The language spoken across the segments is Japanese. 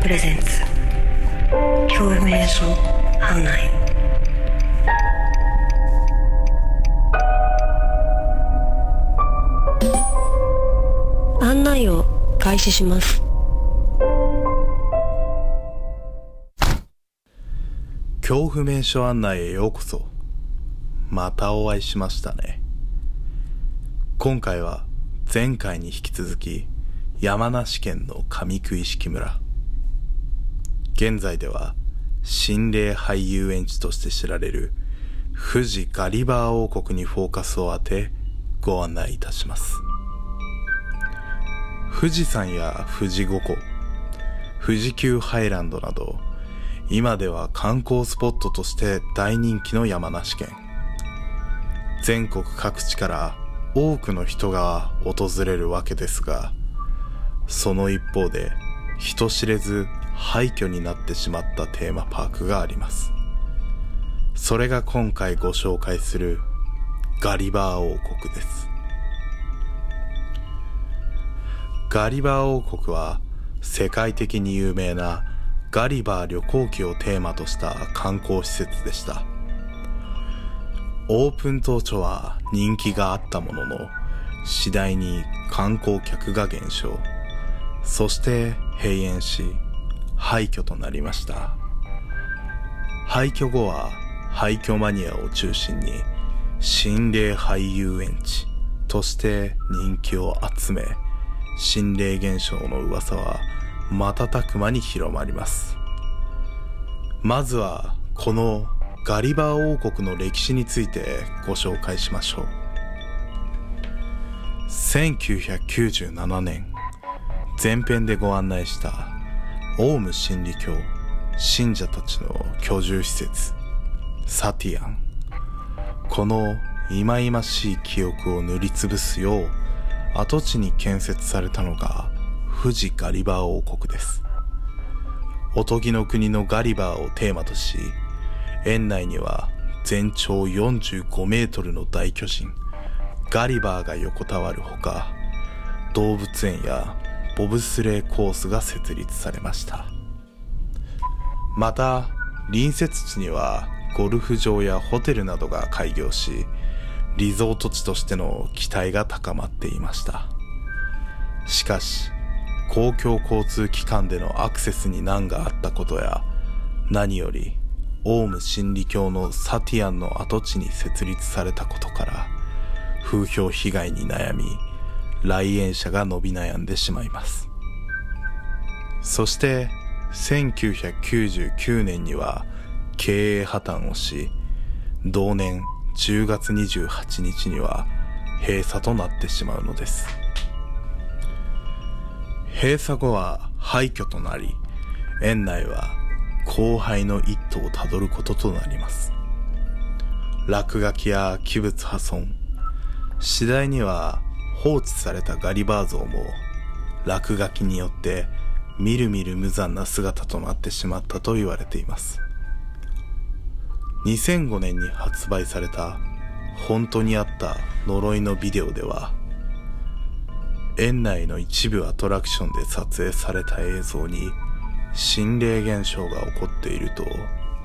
プレゼンツ。恐怖瞑想案内。案内を開始します。恐怖名所案内へようこそ。またお会いしましたね。今回は前回に引き続き山梨県の上九式村。現在では心霊俳優園地として知られる富士ガリバー王国にフォーカスを当てご案内いたします。富士山や富士五湖富士急ハイランドなど今では観光スポットとして大人気の山梨県。全国各地から多くの人が訪れるわけですがその一方で人知れず廃墟になってしまったテーマパークがあります。それが今回ご紹介するガリバー王国です。ガリバー王国は世界的に有名なガリバー旅行記をテーマとした観光施設でした。オープン当初は人気があったものの次第に観光客が減少。そして閉園し廃墟となりました。廃墟後は廃墟マニアを中心に心霊俳優園地として人気を集め心霊現象の噂は瞬く間に広まります。まずはこのガリバー王国の歴史についてご紹介しましょう。1997年前編でご案内したオウム真理教信者たちの居住施設サティアン。この忌々しい記憶を塗りつぶすよう跡地に建設されたのが富士ガリバー王国です。おとぎの国のガリバーをテーマとし園内には全長45メートルの大巨人ガリバーが横たわるほか動物園やボブスレーコースが設立されました。また隣接地にはゴルフ場やホテルなどが開業しリゾート地としての期待が高まっていました。しかし公共交通機関でのアクセスに難があったことや何よりオウム真理教のサティアンの跡地に設立されたことから風評被害に悩み来園者が伸び悩んでしまいます。そして1999年には経営破綻をし同年10月28日には閉鎖となってしまうのです。閉鎖後は廃墟となり園内は荒廃の一途をたどることとなります。落書きや器物破損次第には放置されたガリバー像も落書きによってみるみる無残な姿となってしまったと言われています。2005年に発売された本当にあった呪いのビデオでは園内の一部アトラクションで撮影された映像に心霊現象が起こっていると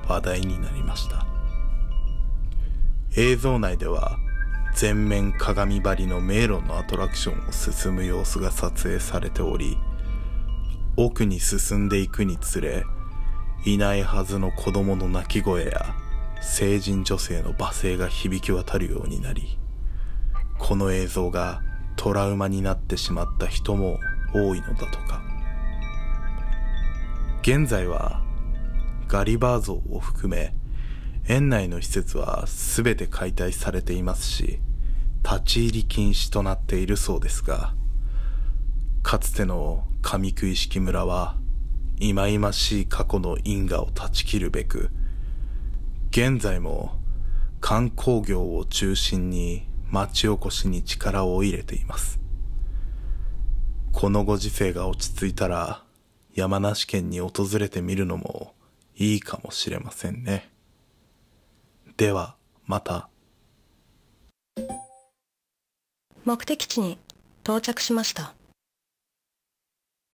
話題になりました。映像内では全面鏡張りの迷路のアトラクションを進む様子が撮影されており奥に進んでいくにつれいないはずの子供の泣き声や成人女性の罵声が響き渡るようになりこの映像がトラウマになってしまった人も多いのだとか。現在はガリバー像を含め園内の施設は全て解体されていますし立ち入り禁止となっているそうですがかつての上食い式村は忌々しい過去の因果を断ち切るべく現在も観光業を中心に町おこしに力を入れていますこのご時世が落ち着いたら山梨県に訪れてみるのもいいかもしれませんね。では、また。目的地に到着しました。